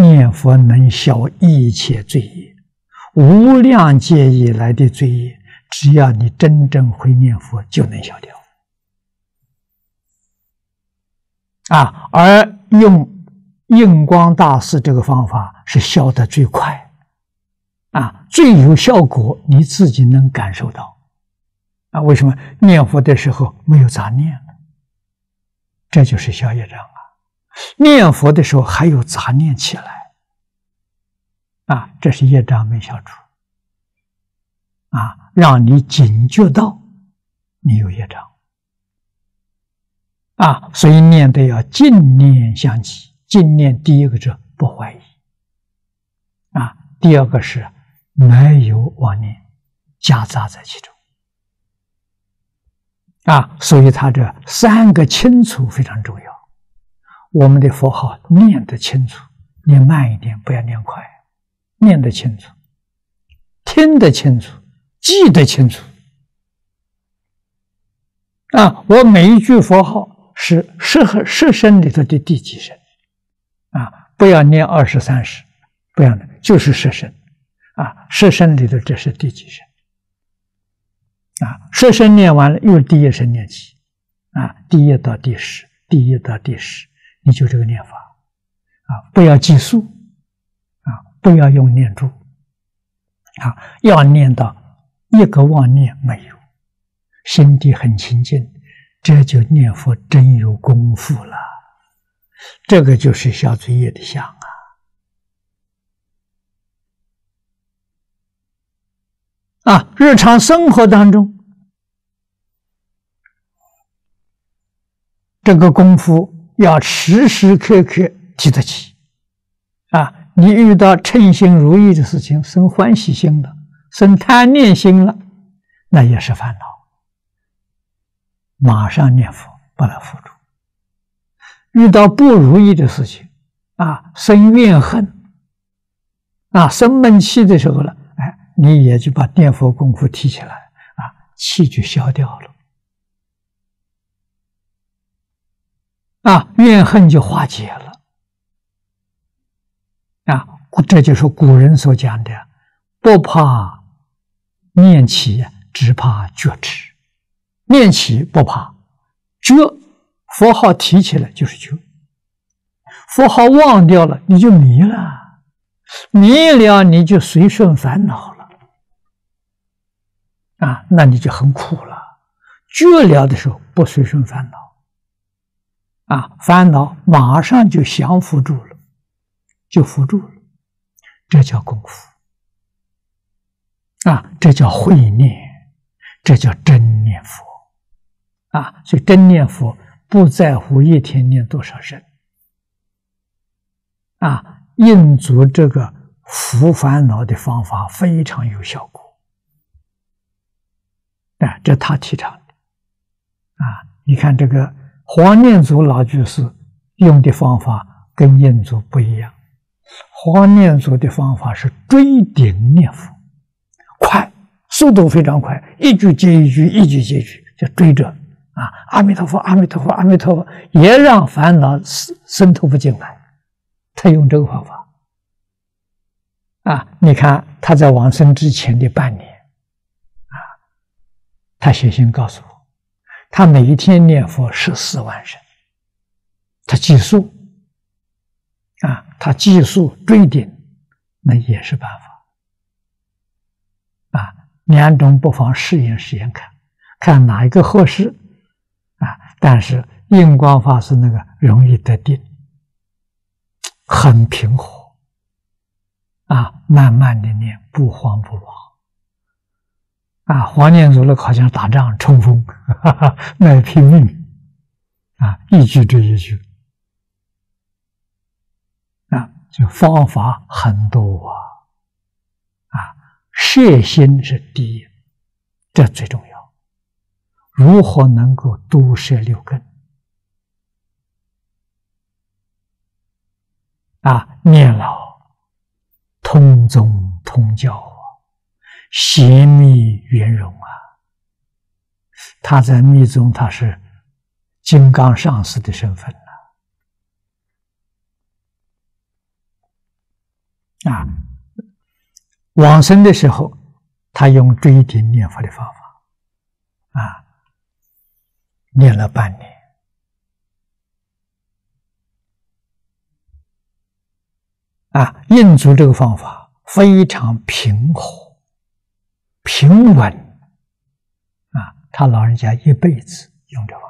念佛能消一切罪业，无量劫以来的罪业，只要你真正会念佛，就能消掉。啊，而用印光大师这个方法是消得最快，啊，最有效果，你自己能感受到。啊，为什么念佛的时候没有杂念？这就是消业障啊！念佛的时候还有杂念起来，啊，这是业障没消除，啊，让你警觉到你有业障。啊，所以念的要净念相继，净念第一个是不怀疑，啊，第二个是没有妄念夹杂在其中，啊，所以他这三个清楚非常重要。我们的佛号念得清楚，念慢一点，不要念快，念得清楚，听得清楚，记得清楚，啊，我每一句佛号。是十和十声里头的第几声啊？不要念二十三十，不要念，就是十声啊。十声里头这是第几声啊？十声念完了，又第一声念起啊。第一到第十，第一到第十，你就这个念法啊。不要计数啊，不要用念珠啊，要念到一个妄念没有，心地很清净。这就念佛真有功夫了，这个就是小罪业的相啊！啊，日常生活当中，这个功夫要时时刻刻提得起啊！你遇到称心如意的事情，生欢喜心了，生贪念心了，那也是烦恼。马上念佛，把它扶住。遇到不如意的事情，啊，生怨恨，啊，生闷气的时候了，哎，你也就把念佛功夫提起来，啊，气就消掉了，啊，怨恨就化解了，啊，这就是古人所讲的，不怕念起，只怕觉迟。念起不怕，觉佛号提起来就是觉，佛号忘掉了你就迷了，迷了你就随顺烦恼了，啊，那你就很苦了。觉了的时候不随顺烦恼，啊，烦恼马上就降伏住了，就伏住了，这叫功夫，啊，这叫慧念，这叫真念佛。啊，所以真念佛不在乎一天念多少声，啊，印足这个伏烦恼的方法非常有效果，啊，这他提倡的，啊，你看这个黄念祖老居士用的方法跟印祖不一样，黄念祖的方法是追顶念佛，快，速度非常快，一句接一句，一句接一句，就追着。啊，阿弥陀佛，阿弥陀佛，阿弥陀佛，也让烦恼渗渗透不进来。他用这个方法，啊，你看他在往生之前的半年，啊，他写信告诉我，他每一天念佛十四万声，他计数，啊，他计数追顶，那也是办法，啊，两种不妨试验试验看，看哪一个合适。啊！但是印光法师那个容易得定，很平和，啊，慢慢的念，不慌不忙，啊，黄念祖那好像打仗冲锋，哈哈，那拼命，啊，一句追一句，啊，就方法很多啊，啊，摄心是第一，这最重要。如何能够多摄六根？啊，念老通宗通教邪，密圆融啊。他在密宗，他是金刚上师的身份了啊，往生的时候，他用追顶念佛的方法，啊，念了半年，啊，印足这个方法非常平和、平稳，啊，他老人家一辈子用这方法。